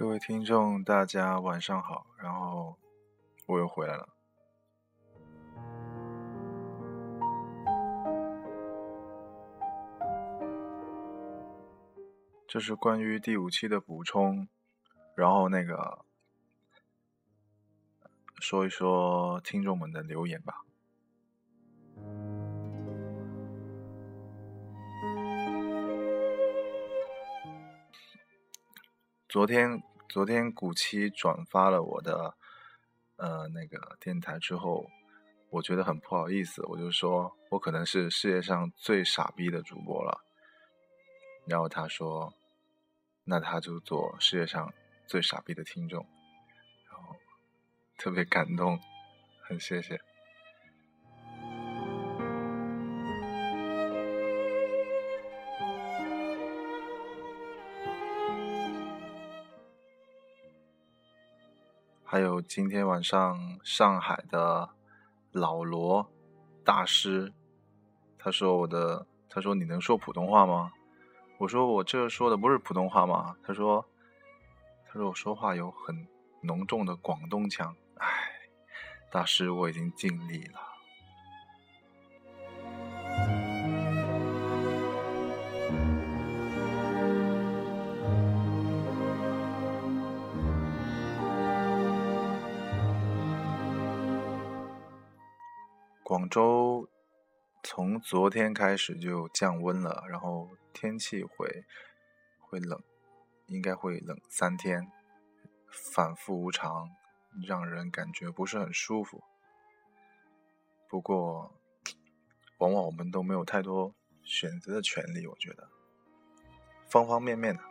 各位听众，大家晚上好。然后我又回来了，这是关于第五期的补充。然后那个说一说听众们的留言吧。昨天。昨天古七转发了我的呃那个电台之后，我觉得很不好意思，我就说我可能是世界上最傻逼的主播了。然后他说，那他就做世界上最傻逼的听众，然后特别感动，很谢谢。还有今天晚上上海的老罗大师，他说我的，他说你能说普通话吗？我说我这说的不是普通话吗？他说，他说我说话有很浓重的广东腔。唉，大师我已经尽力了。广州从昨天开始就降温了，然后天气会会冷，应该会冷三天，反复无常，让人感觉不是很舒服。不过，往往我们都没有太多选择的权利，我觉得，方方面面的。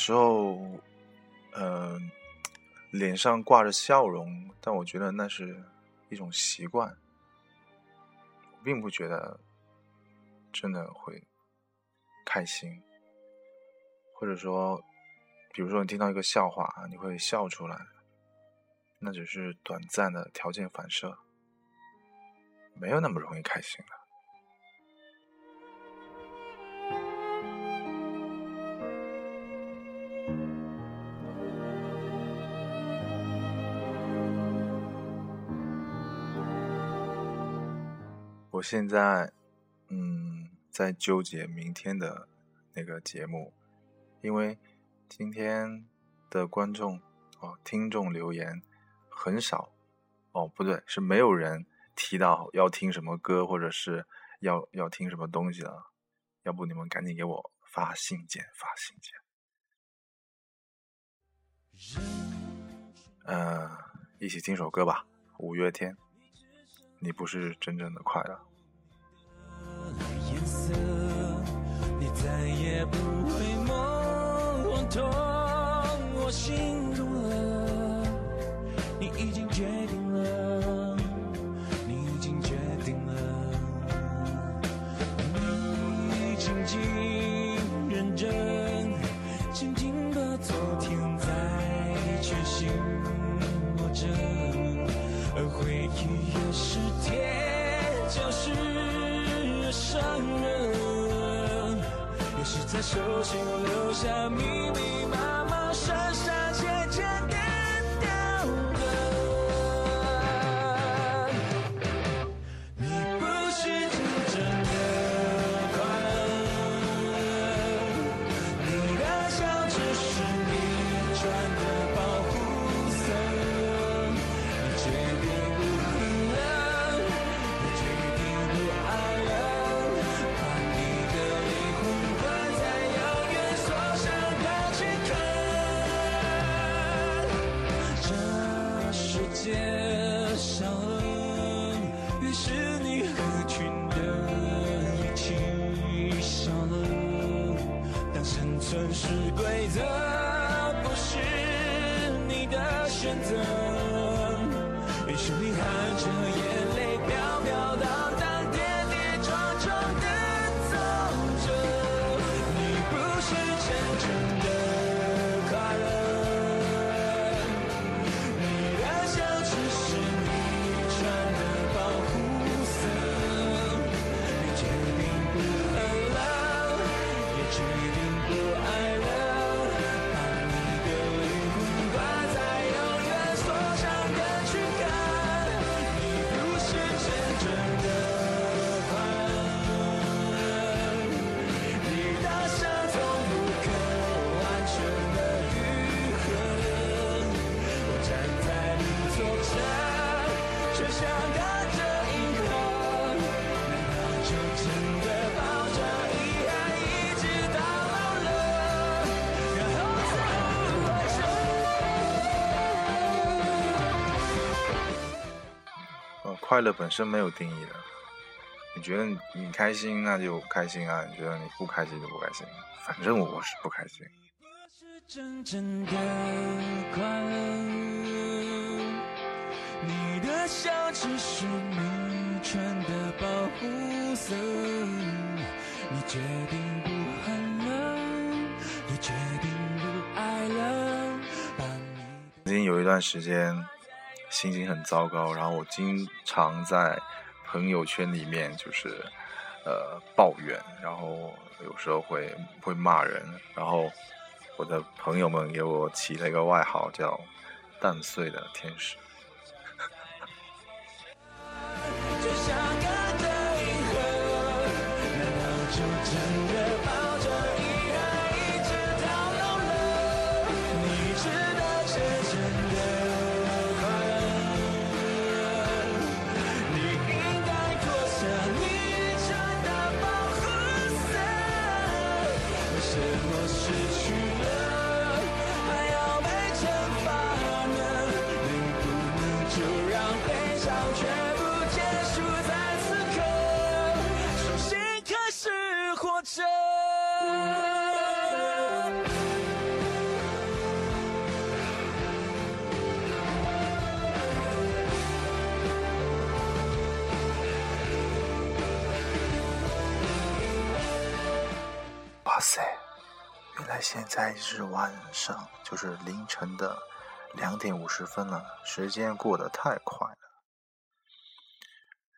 时候，嗯，脸上挂着笑容，但我觉得那是一种习惯，并不觉得真的会开心，或者说，比如说你听到一个笑话，你会笑出来，那只是短暂的条件反射，没有那么容易开心的。我现在，嗯，在纠结明天的那个节目，因为今天的观众哦，听众留言很少，哦，不对，是没有人提到要听什么歌，或者是要要听什么东西了。要不你们赶紧给我发信件，发信件。嗯，一起听首歌吧，五月天，你不是真正的快乐。痛我心中了，你已经决定了，你已经决定了，你静静认真，静静把昨天在全心握着，而回忆越是甜，就是越伤人。是在手心留下密密麻麻、深深城市规则不是你的选择。于是你含着眼泪快乐本身没有定义的。你觉得你开心那就开心啊，你觉得你不开心就不开心，反正我是不开心。你的笑只是迷圈的保护色，你决定不恨了，也决定不爱了。曾经有一段时间心情很糟糕，然后我经常在。朋友圈里面就是，呃，抱怨，然后有时候会会骂人，然后我的朋友们给我起了一个外号叫“蛋碎的天使”。现在是晚上，就是凌晨的两点五十分了，时间过得太快了。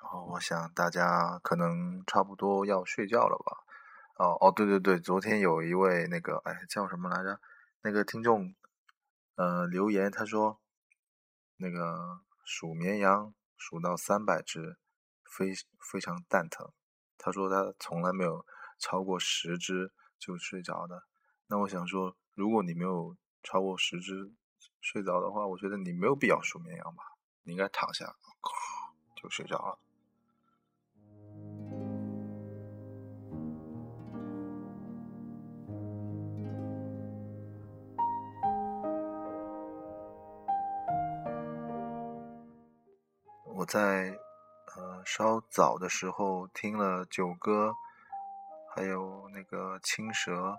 然后我想大家可能差不多要睡觉了吧？哦哦，对对对，昨天有一位那个哎叫什么来着？那个听众呃留言，他说那个数绵羊数到三百只，非非常蛋疼。他说他从来没有超过十只。就睡着的，那我想说，如果你没有超过十只睡着的话，我觉得你没有必要数绵羊吧，你应该躺下，就睡着了。我在呃稍早的时候听了九哥。还有那个青蛇，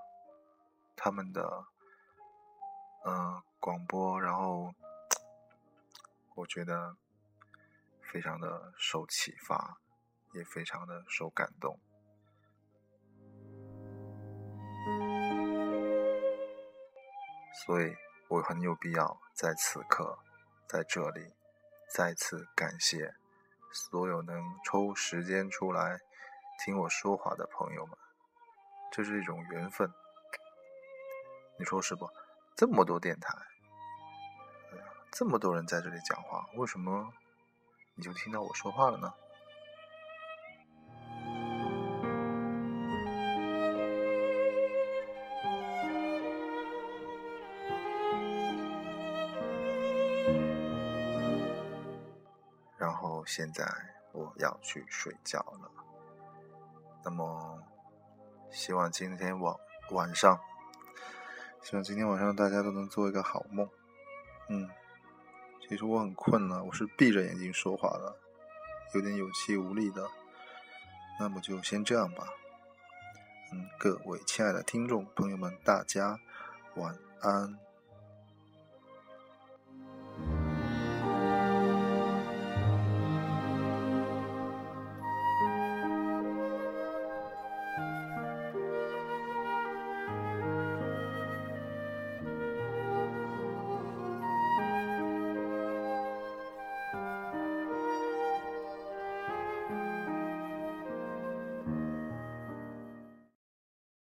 他们的嗯广播，然后我觉得非常的受启发，也非常的受感动，所以我很有必要在此刻在这里再次感谢所有能抽时间出来听我说话的朋友们。这是一种缘分，你说是不？这么多电台，这么多人在这里讲话，为什么你就听到我说话了呢？然后现在我要去睡觉了，那么。希望今天晚晚上，希望今天晚上大家都能做一个好梦。嗯，其实我很困了，我是闭着眼睛说话的，有点有气无力的。那么就先这样吧。嗯，各位亲爱的听众朋友们，大家晚安。